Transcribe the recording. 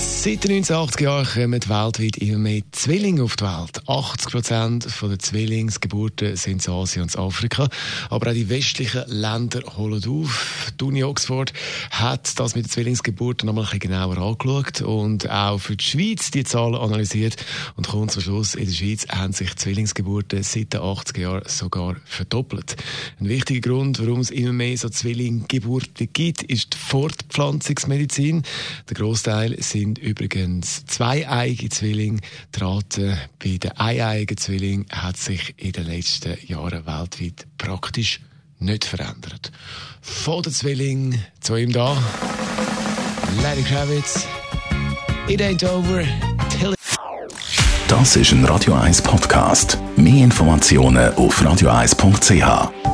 Seit den 1980 Jahren kommen weltweit immer mehr Zwillinge auf die Welt. 80 Prozent der Zwillingsgeburten sind in Asien und Afrika. Aber auch die westlichen Länder holen auf. Die Uni Oxford hat das mit den Zwillingsgeburten nochmal ein bisschen genauer angeschaut und auch für die Schweiz die Zahlen analysiert. Und kommt zum Schluss, in der Schweiz haben sich Zwillingsgeburten seit den 80er Jahren sogar verdoppelt. Ein wichtiger Grund, warum es immer mehr so Zwillinggeburten gibt, ist die Fortpflanzungsmedizin. Der Großteil sind übrigens zweieiige Zwillinge. Die bei den eineiigen Zwillingen hat sich in den letzten Jahren weltweit praktisch nicht verändert. Von den Zwillingen zu ihm da, Lenny Kravitz. It ain't over till Das ist ein Radio 1 Podcast. Mehr Informationen auf radio1.ch.